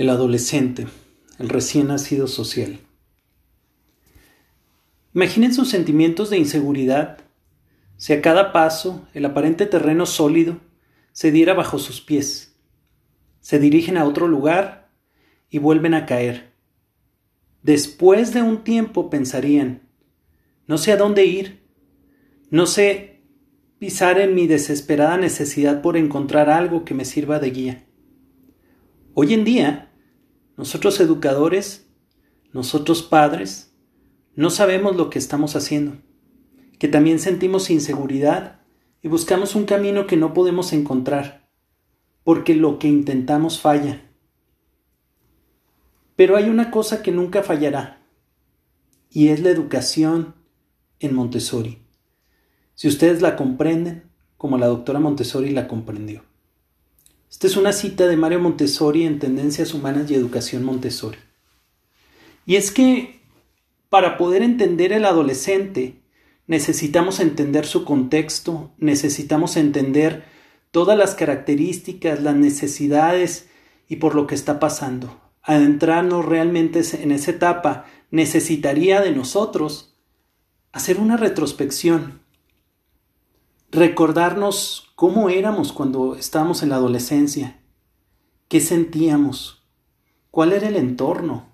el adolescente, el recién nacido social. Imaginen sus sentimientos de inseguridad si a cada paso el aparente terreno sólido se diera bajo sus pies. Se dirigen a otro lugar y vuelven a caer. Después de un tiempo pensarían, no sé a dónde ir, no sé pisar en mi desesperada necesidad por encontrar algo que me sirva de guía. Hoy en día, nosotros educadores, nosotros padres, no sabemos lo que estamos haciendo, que también sentimos inseguridad y buscamos un camino que no podemos encontrar, porque lo que intentamos falla. Pero hay una cosa que nunca fallará, y es la educación en Montessori. Si ustedes la comprenden, como la doctora Montessori la comprendió. Esta es una cita de Mario Montessori en Tendencias Humanas y Educación Montessori. Y es que para poder entender el adolescente necesitamos entender su contexto, necesitamos entender todas las características, las necesidades y por lo que está pasando. Adentrarnos realmente en esa etapa necesitaría de nosotros hacer una retrospección, recordarnos cómo éramos cuando estábamos en la adolescencia, qué sentíamos, cuál era el entorno,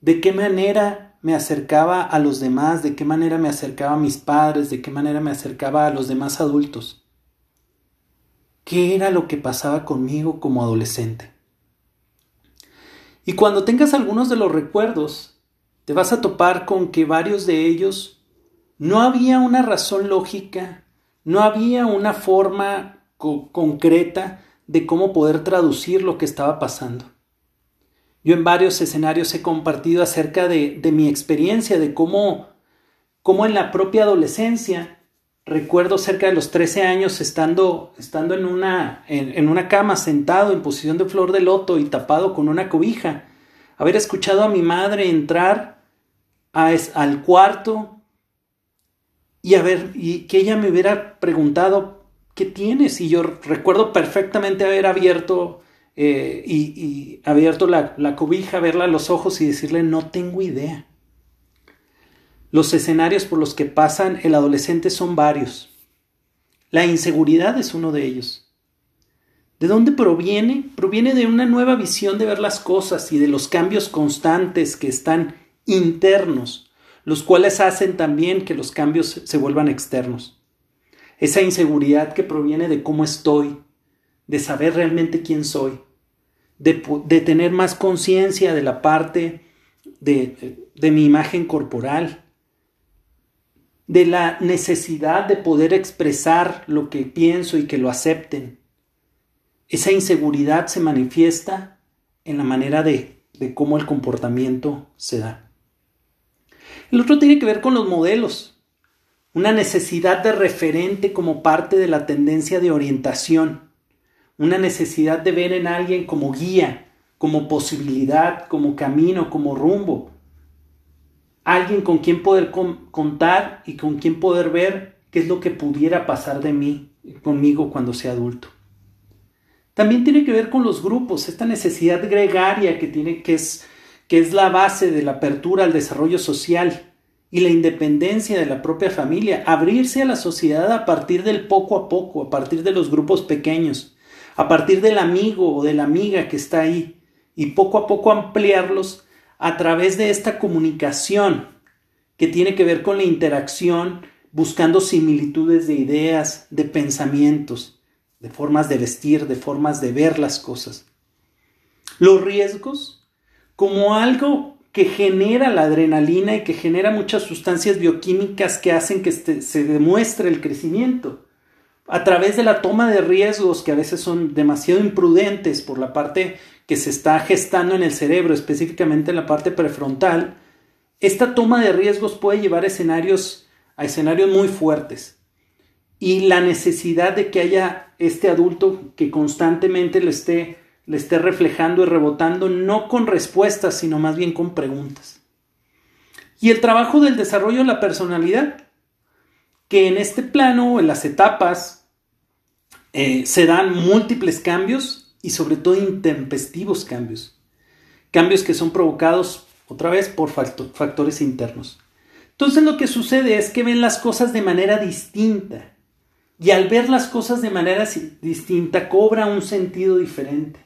de qué manera me acercaba a los demás, de qué manera me acercaba a mis padres, de qué manera me acercaba a los demás adultos. ¿Qué era lo que pasaba conmigo como adolescente? Y cuando tengas algunos de los recuerdos, te vas a topar con que varios de ellos no había una razón lógica no había una forma concreta de cómo poder traducir lo que estaba pasando. Yo en varios escenarios he compartido acerca de, mi experiencia, de cómo, cómo, en la propia adolescencia, recuerdo cerca de los 13 años estando, estando en, una, en, una cama, sentado en posición de flor de loto y tapado con una cobija, haber escuchado a mi madre entrar al cuarto y a ver, y que ella me hubiera preguntado, ¿qué tienes? Y yo recuerdo perfectamente haber abierto eh, y, abierto la, la cobija, verla a los ojos y decirle, no tengo idea. Los escenarios por los que pasan el adolescente son varios. La inseguridad es uno de ellos. ¿De dónde proviene? Proviene de una nueva visión de ver las cosas y de los cambios constantes que están internos los cuales hacen también que los cambios se vuelvan externos. Esa inseguridad que proviene de cómo estoy, de saber realmente quién soy, de, tener más conciencia de la parte de, mi imagen corporal, de la necesidad de poder expresar lo que pienso y que lo acepten. Esa inseguridad se manifiesta en la manera de cómo el comportamiento se da. El otro tiene que ver con los modelos, una necesidad de referente como parte de la tendencia de orientación, una necesidad de ver en alguien como guía, como posibilidad, como camino, como rumbo, alguien con quien poder contar y con quien poder ver qué es lo que pudiera pasar de mí, conmigo cuando sea adulto. También tiene que ver con los grupos, esta necesidad gregaria que tiene que es que es la base de la apertura al desarrollo social y la independencia de la propia familia, abrirse a la sociedad a partir del poco a poco, a partir de los grupos pequeños, a partir del amigo o de la amiga que está ahí, y poco a poco ampliarlos a través de esta comunicación que tiene que ver con la interacción, buscando similitudes de ideas, de pensamientos, de formas de vestir, de formas de ver las cosas. Los riesgos como algo que genera la adrenalina y que genera muchas sustancias bioquímicas que hacen que este, se demuestre el crecimiento. A través de la toma de riesgos que a veces son demasiado imprudentes por la parte que se está gestando en el cerebro, específicamente en la parte prefrontal, esta toma de riesgos puede llevar a escenarios, a escenarios muy fuertes. Y la necesidad de que haya este adulto que constantemente le esté le esté reflejando y rebotando no con respuestas, sino más bien con preguntas. Y el trabajo del desarrollo de la personalidad, que en este plano, en las etapas, eh, se dan múltiples cambios y sobre todo intempestivos cambios. cambios que son provocados otra vez por factores internos. Entonces lo que sucede es que ven las cosas de manera distinta y al ver las cosas de manera distinta cobra un sentido diferente.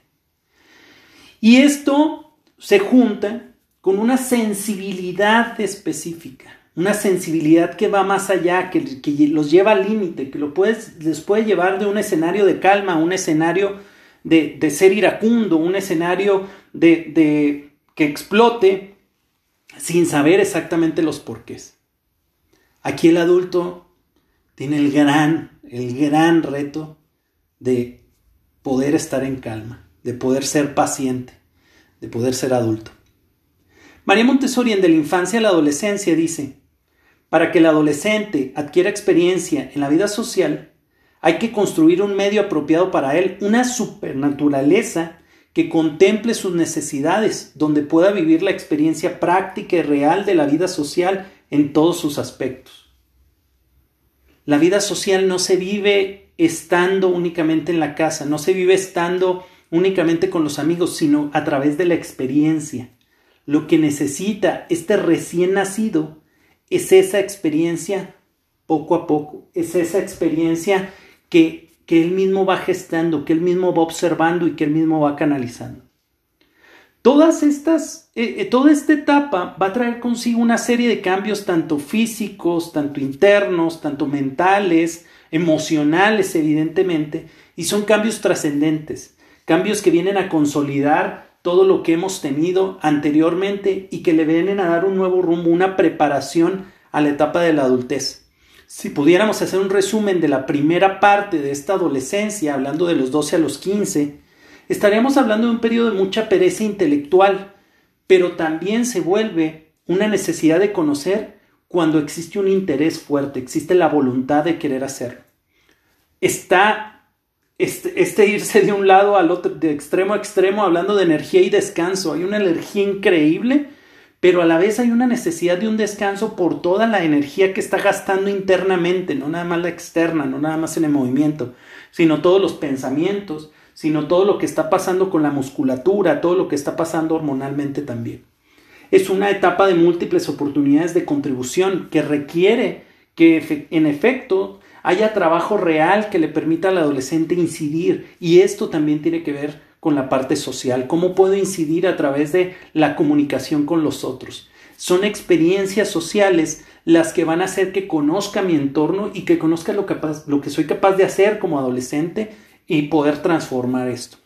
Y esto se junta con una sensibilidad específica, una sensibilidad que va más allá, que, los lleva al límite, que lo les puede llevar de un escenario de calma a un escenario de, ser iracundo, un escenario de, de que explote sin saber exactamente los porqués. Aquí el adulto tiene el gran, el gran reto de poder estar en calma, de poder ser paciente, de poder ser adulto. María Montessori en De la infancia a la adolescencia dice, para que el adolescente adquiera experiencia en la vida social, hay que construir un medio apropiado para él, una supernaturaleza que contemple sus necesidades, donde pueda vivir la experiencia práctica y real de la vida social en todos sus aspectos. La vida social no se vive estando únicamente en la casa, no se vive estando únicamente con los amigos, sino a través de la experiencia. Lo que necesita este recién nacido es esa experiencia poco a poco, es esa experiencia que que él mismo va gestando, que él mismo va observando y que él mismo va canalizando. Todas estas, eh, eh, toda esta etapa va a traer consigo una serie de cambios tanto físicos, tanto internos, tanto mentales, emocionales, evidentemente, y son cambios trascendentes, cambios que vienen a consolidar todo lo que hemos tenido anteriormente y que le vienen a dar un nuevo rumbo, una preparación a la etapa de la adultez. Si pudiéramos hacer un resumen de la primera parte de esta adolescencia, hablando de los 12 a los 15, estaríamos hablando de un periodo de mucha pereza intelectual, pero también se vuelve una necesidad de conocer cuando existe un interés fuerte, existe la voluntad de querer hacerlo. Está este, este, irse de un lado al otro, de extremo a extremo, hablando de energía y descanso. Hay una energía increíble pero a la vez hay una necesidad de un descanso por toda la energía que está gastando internamente, no nada más la externa, no nada más en el movimiento, sino todos los pensamientos, sino todo lo que está pasando con la musculatura, todo lo que está pasando hormonalmente también. Es una etapa de múltiples oportunidades de contribución que requiere que en efecto haya trabajo real que le permita al adolescente incidir y esto también tiene que ver con la parte social, cómo puedo incidir a través de la comunicación con los otros. Son experiencias sociales las que van a hacer que conozca mi entorno y que conozca lo, lo que soy capaz de hacer como adolescente y poder transformar esto.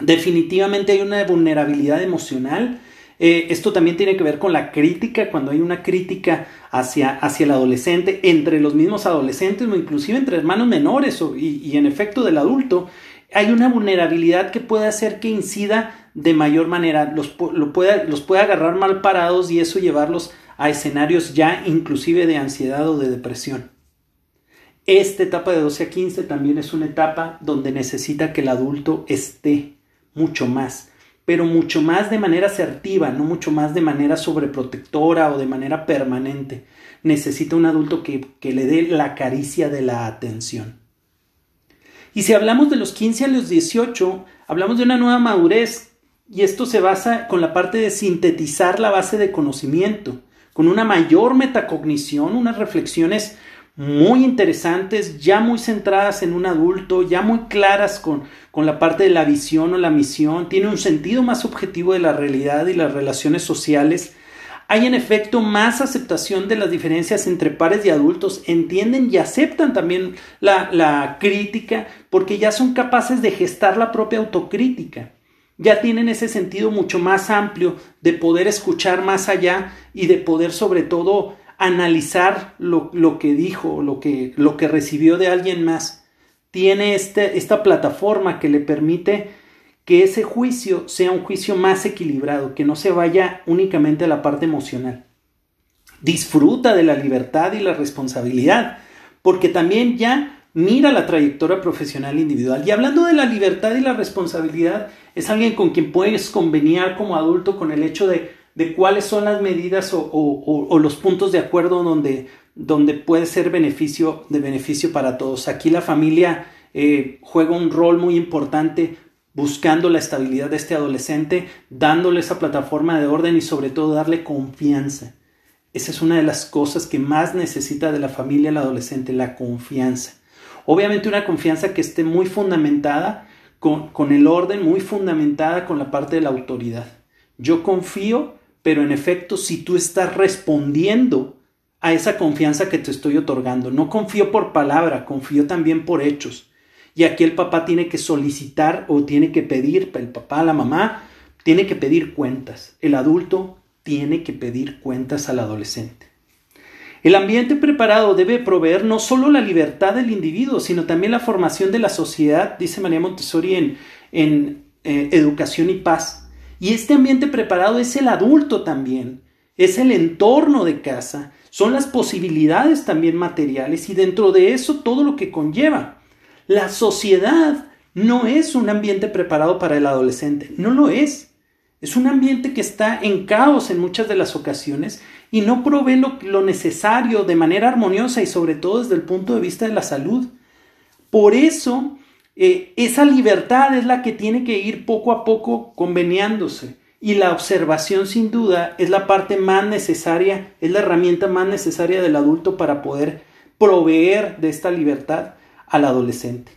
Definitivamente hay una vulnerabilidad emocional. Eh, esto también tiene que ver con la crítica, cuando hay una crítica hacia, hacia el adolescente, entre los mismos adolescentes o inclusive entre hermanos menores y, en efecto del adulto, hay una vulnerabilidad que puede hacer que incida de mayor manera, los, lo puede, los puede agarrar mal parados y eso llevarlos a escenarios ya inclusive de ansiedad o de depresión. Esta etapa de 12 a 15 también es una etapa donde necesita que el adulto esté mucho más, pero mucho más de manera asertiva, no mucho más de manera sobreprotectora o de manera permanente. Necesita un adulto que, que le dé la caricia de la atención. Y si hablamos de los 15 a los 18, hablamos de una nueva madurez y esto se basa con la parte de sintetizar la base de conocimiento, con una mayor metacognición, unas reflexiones muy interesantes, ya muy centradas en un adulto, ya muy claras con, con la parte de la visión o la misión, tiene un sentido más objetivo de la realidad y las relaciones sociales, hay en efecto más aceptación de las diferencias entre pares y adultos, entienden y aceptan también la, crítica porque ya son capaces de gestar la propia autocrítica. Ya tienen ese sentido mucho más amplio de poder escuchar más allá y de poder sobre todo analizar lo, que dijo, lo que, lo que recibió de alguien más. Tiene este, esta plataforma que le permite que ese juicio sea un juicio más equilibrado, que no se vaya únicamente a la parte emocional. Disfruta de la libertad y la responsabilidad, porque también ya mira la trayectoria profesional individual. Y hablando de la libertad y la responsabilidad, es alguien con quien puedes conveniar como adulto con el hecho de, cuáles son las medidas o, los puntos de acuerdo donde, donde puede ser beneficio de beneficio para todos. Aquí la familia eh, juega un rol muy importante buscando la estabilidad de este adolescente, dándole esa plataforma de orden y sobre todo darle confianza. Esa es una de las cosas que más necesita de la familia el adolescente, la confianza. Obviamente una confianza que esté muy fundamentada con, con el orden, muy fundamentada con la parte de la autoridad. Yo confío, pero en efecto si tú estás respondiendo a esa confianza que te estoy otorgando, no confío por palabra, confío también por hechos. Y aquí el papá tiene que solicitar o tiene que pedir, el papá, la mamá, tiene que pedir cuentas. El adulto tiene que pedir cuentas al adolescente. El ambiente preparado debe proveer no solo la libertad del individuo, sino también la formación de la sociedad, dice María Montessori en, en eh, Educación y Paz. Y este ambiente preparado es el adulto también, es el entorno de casa, son las posibilidades también materiales y dentro de eso todo lo que conlleva. La sociedad no es un ambiente preparado para el adolescente, no lo es. Es un ambiente que está en caos en muchas de las ocasiones y no provee lo, necesario de manera armoniosa y sobre todo desde el punto de vista de la salud. Por eso, eh, esa libertad es la que tiene que ir poco a poco conveniándose. Y la observación, sin duda, es la parte más necesaria, es la herramienta más necesaria del adulto para poder proveer de esta libertad al adolescente.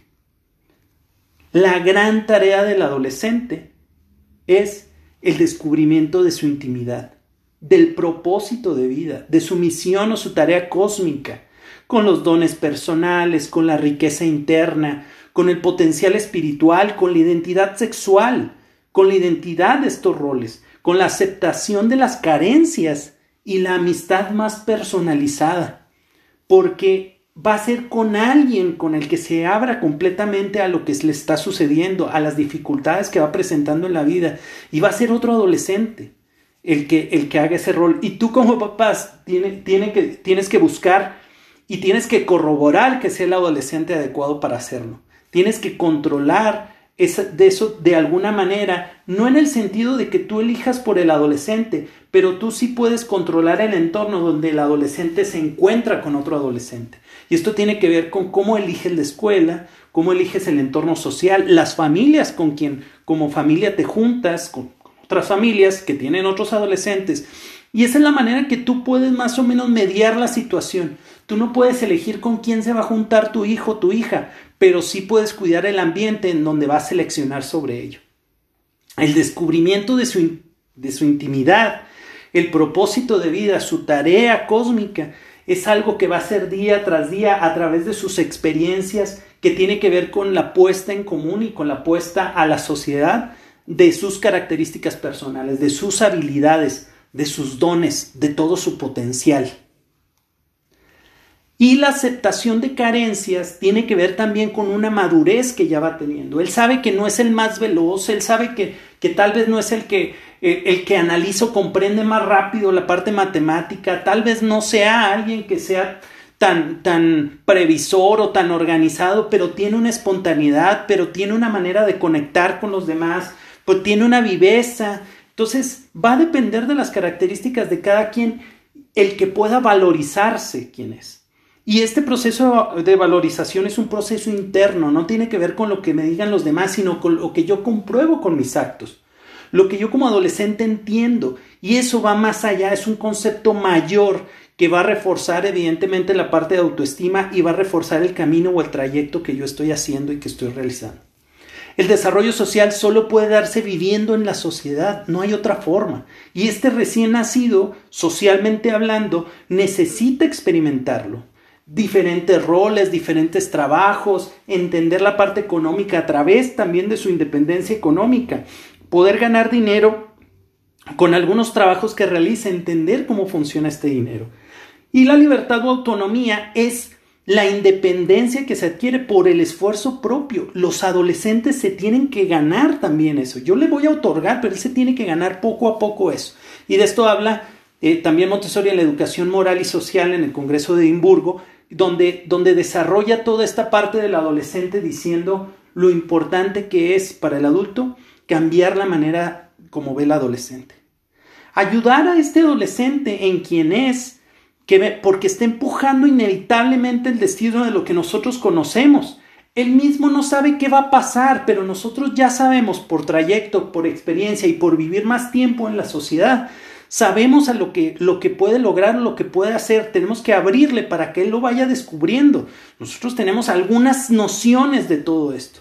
La gran tarea del adolescente es el descubrimiento de su intimidad, del propósito de vida, de su misión o su tarea cósmica, con los dones personales, con la riqueza interna, con el potencial espiritual, con la identidad sexual, con la identidad de estos roles, con la aceptación de las carencias y la amistad más personalizada, porque va a ser con alguien con el que se abra completamente a lo que le está sucediendo, a las dificultades que va presentando en la vida, y va a ser otro adolescente el que, el que haga ese rol. Y tú como papás tiene, tienes que buscar y tienes que corroborar que sea el adolescente adecuado para hacerlo. Tienes que controlar eso de alguna manera, no en el sentido de que tú elijas por el adolescente, pero tú sí puedes controlar el entorno donde el adolescente se encuentra con otro adolescente. Y esto tiene que ver con cómo eliges la escuela, cómo eliges el entorno social, las familias con quien como familia te juntas, con otras familias que tienen otros adolescentes. Y esa es la manera que tú puedes más o menos mediar la situación. Tú no puedes elegir con quién se va a juntar tu hijo o tu hija, pero sí puedes cuidar el ambiente en donde vas a seleccionar sobre ello. El descubrimiento de su, de su intimidad, el propósito de vida, su tarea cósmica, es algo que va a ser día tras día a través de sus experiencias que tiene que ver con la puesta en común y con la puesta a la sociedad de sus características personales, de sus habilidades, de sus dones, de todo su potencial. Y la aceptación de carencias tiene que ver también con una madurez que ya va teniendo. Él sabe que no es el más veloz, él sabe que, que tal vez no es el que, eh, el que analiza o comprende más rápido la parte matemática, tal vez no sea alguien que sea tan, tan previsor o tan organizado, pero tiene una espontaneidad, pero tiene una manera de conectar con los demás, pues tiene una viveza. Entonces va a depender de las características de cada quien el que pueda valorizarse quién es. Y este proceso de valorización es un proceso interno, no tiene que ver con lo que me digan los demás, sino con lo que yo compruebo con mis actos, lo que yo como adolescente entiendo. Y eso va más allá, es un concepto mayor que va a reforzar evidentemente la parte de autoestima y va a reforzar el camino o el trayecto que yo estoy haciendo y que estoy realizando. El desarrollo social solo puede darse viviendo en la sociedad, no hay otra forma. Y este recién nacido, socialmente hablando, necesita experimentarlo diferentes roles, diferentes trabajos, entender la parte económica a través también de su independencia económica, poder ganar dinero con algunos trabajos que realice, entender cómo funciona este dinero. Y la libertad o autonomía es la independencia que se adquiere por el esfuerzo propio. Los adolescentes se tienen que ganar también eso. Yo le voy a otorgar, pero él se tiene que ganar poco a poco eso. Y de esto habla eh, también Montessori en la educación moral y social en el Congreso de Edimburgo, donde, donde desarrolla toda esta parte del adolescente diciendo lo importante que es para el adulto cambiar la manera como ve el adolescente. Ayudar a este adolescente en quien es, que porque está empujando inevitablemente el destino de lo que nosotros conocemos. él mismo no sabe qué va a pasar, pero nosotros ya sabemos por trayecto, por experiencia y por vivir más tiempo en la sociedad, sabemos a lo que, lo que puede lograr, lo que puede hacer, tenemos que abrirle para que él lo vaya descubriendo. Nosotros tenemos algunas nociones de todo esto.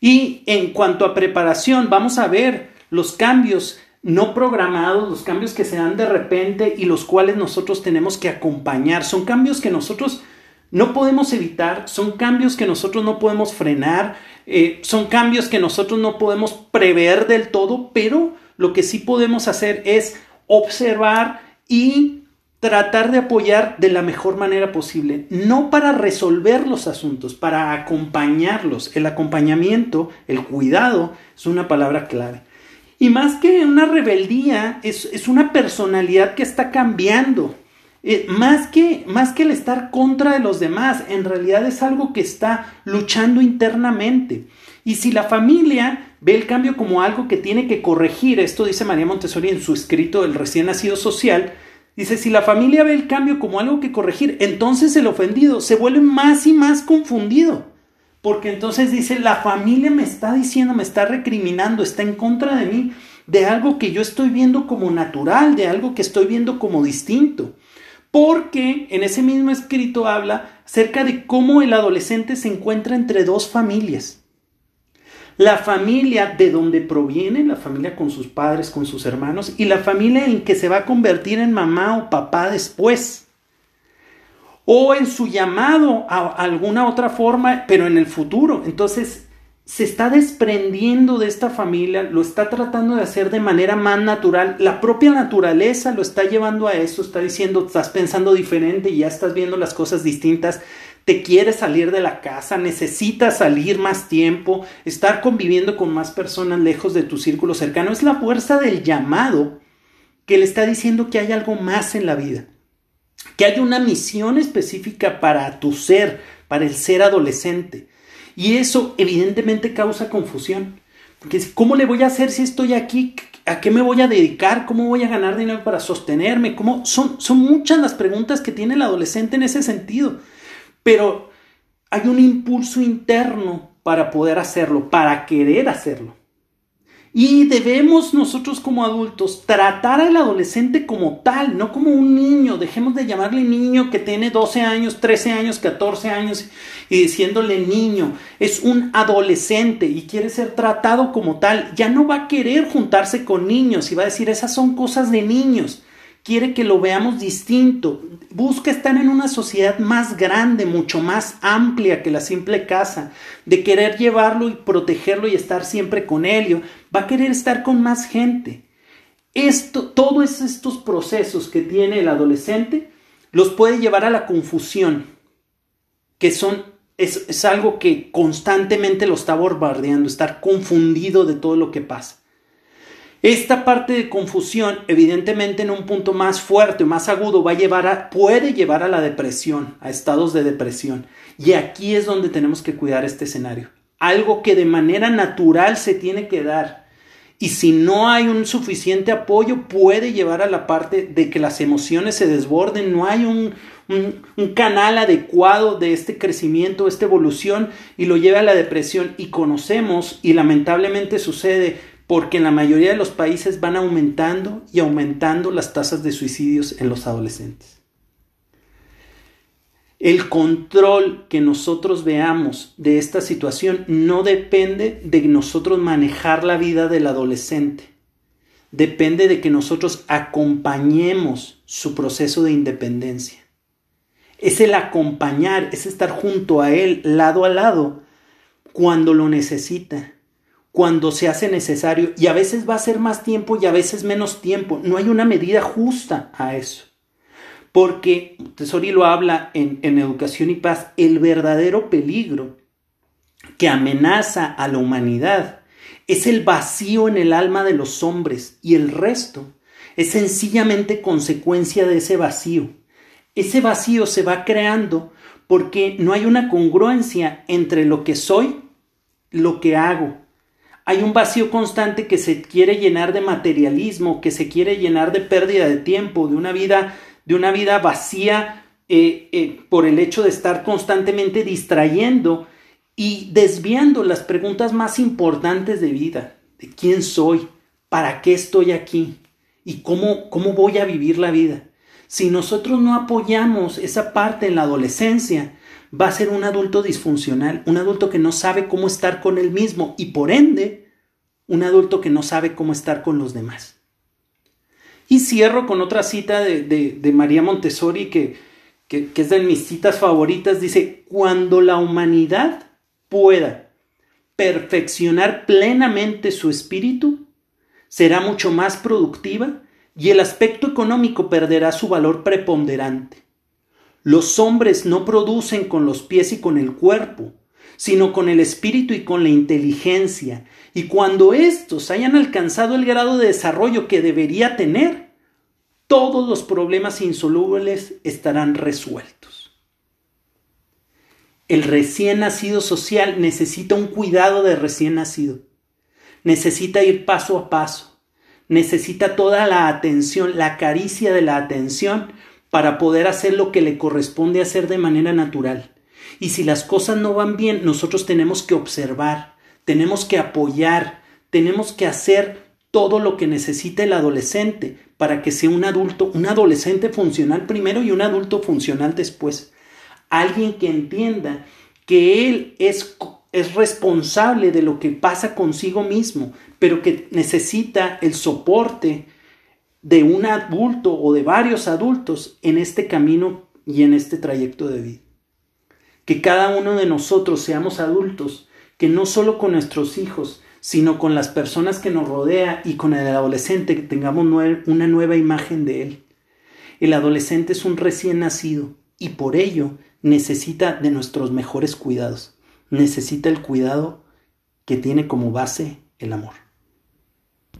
Y en cuanto a preparación, vamos a ver los cambios no programados, los cambios que se dan de repente y los cuales nosotros tenemos que acompañar. Son cambios que nosotros no podemos evitar, son cambios que nosotros no podemos frenar, eh, son cambios que nosotros no podemos prever del todo, pero lo que sí podemos hacer es observar y tratar de apoyar de la mejor manera posible, no para resolver los asuntos, para acompañarlos. El acompañamiento, el cuidado, es una palabra clave. Y más que una rebeldía, es, es una personalidad que está cambiando. Eh, más, que, más que el estar contra de los demás, en realidad es algo que está luchando internamente. Y si la familia ve el cambio como algo que tiene que corregir, esto dice María Montessori en su escrito El recién nacido social, dice, si la familia ve el cambio como algo que corregir, entonces el ofendido se vuelve más y más confundido. Porque entonces dice, la familia me está diciendo, me está recriminando, está en contra de mí, de algo que yo estoy viendo como natural, de algo que estoy viendo como distinto porque en ese mismo escrito habla acerca de cómo el adolescente se encuentra entre dos familias. La familia de donde proviene, la familia con sus padres, con sus hermanos, y la familia en que se va a convertir en mamá o papá después. O en su llamado a alguna otra forma, pero en el futuro. Entonces, se está desprendiendo de esta familia, lo está tratando de hacer de manera más natural. La propia naturaleza lo está llevando a eso, está diciendo, estás pensando diferente y ya estás viendo las cosas distintas, te quieres salir de la casa, necesitas salir más tiempo, estar conviviendo con más personas lejos de tu círculo cercano. Es la fuerza del llamado que le está diciendo que hay algo más en la vida, que hay una misión específica para tu ser, para el ser adolescente y eso evidentemente causa confusión. Porque ¿cómo le voy a hacer si estoy aquí? ¿A qué me voy a dedicar? ¿Cómo voy a ganar dinero para sostenerme? ¿Cómo? Son, son muchas las preguntas que tiene el adolescente en ese sentido. Pero hay un impulso interno para poder hacerlo, para querer hacerlo. Y debemos nosotros como adultos tratar al adolescente como tal, no como un niño. Dejemos de llamarle niño que tiene 12 años, 13 años, 14 años y diciéndole niño. Es un adolescente y quiere ser tratado como tal. Ya no va a querer juntarse con niños y va a decir esas son cosas de niños quiere que lo veamos distinto, busca estar en una sociedad más grande, mucho más amplia que la simple casa, de querer llevarlo y protegerlo y estar siempre con él, va a querer estar con más gente. Esto, todos estos procesos que tiene el adolescente los puede llevar a la confusión, que son es, es algo que constantemente lo está bombardeando, estar confundido de todo lo que pasa. Esta parte de confusión, evidentemente en un punto más fuerte más agudo, va a llevar a, puede llevar a la depresión, a estados de depresión. Y aquí es donde tenemos que cuidar este escenario. Algo que de manera natural se tiene que dar. Y si no hay un suficiente apoyo, puede llevar a la parte de que las emociones se desborden, no hay un, canal adecuado de este crecimiento, esta evolución, y lo lleva a la depresión. Y conocemos, y lamentablemente sucede, porque en la mayoría de los países van aumentando y aumentando las tasas de suicidios en los adolescentes. El control que nosotros veamos de esta situación no depende de nosotros manejar la vida del adolescente. Depende de que nosotros acompañemos su proceso de independencia. Es el acompañar, es estar junto a él, lado a lado, cuando lo necesita cuando se hace necesario y a veces va a ser más tiempo y a veces menos tiempo. No hay una medida justa a eso. Porque, Tesori lo habla en, en Educación y Paz, el verdadero peligro que amenaza a la humanidad es el vacío en el alma de los hombres y el resto es sencillamente consecuencia de ese vacío. Ese vacío se va creando porque no hay una congruencia entre lo que soy, lo que hago hay un vacío constante que se quiere llenar de materialismo, que se quiere llenar de pérdida de tiempo, de una vida, de una vida vacía eh, eh, por el hecho de estar constantemente distrayendo y desviando las preguntas más importantes de vida, de quién soy, para qué estoy aquí y cómo, cómo voy a vivir la vida. Si nosotros no apoyamos esa parte en la adolescencia, va a ser un adulto disfuncional, un adulto que no sabe cómo estar con él mismo y por ende, un adulto que no sabe cómo estar con los demás. Y cierro con otra cita de, María Montessori que, que es de mis citas favoritas. Dice, cuando la humanidad pueda perfeccionar plenamente su espíritu, será mucho más productiva y el aspecto económico perderá su valor preponderante. Los hombres no producen con los pies y con el cuerpo, sino con el espíritu y con la inteligencia, y cuando éstos hayan alcanzado el grado de desarrollo que debería tener, todos los problemas insolubles estarán resueltos. El recién nacido social necesita un cuidado de recién nacido. Necesita ir paso a paso. Necesita toda la atención, la caricia de la atención para poder hacer lo que le corresponde hacer de manera natural. Y si las cosas no van bien, nosotros tenemos que observar, tenemos que apoyar, tenemos que hacer todo lo que necesita el adolescente para que sea un adulto, un adolescente funcional primero y un adulto funcional después. Alguien que entienda que él es, es responsable de lo que pasa consigo mismo, pero que necesita el soporte de un adulto o de varios adultos en este camino y en este trayecto de vida. Que cada uno de nosotros seamos adultos, que no solo con nuestros hijos, sino con las personas que nos rodea y con el adolescente, que tengamos una nueva imagen de él. El adolescente es un recién nacido y por ello necesita de nuestros mejores cuidados, necesita el cuidado que tiene como base el amor.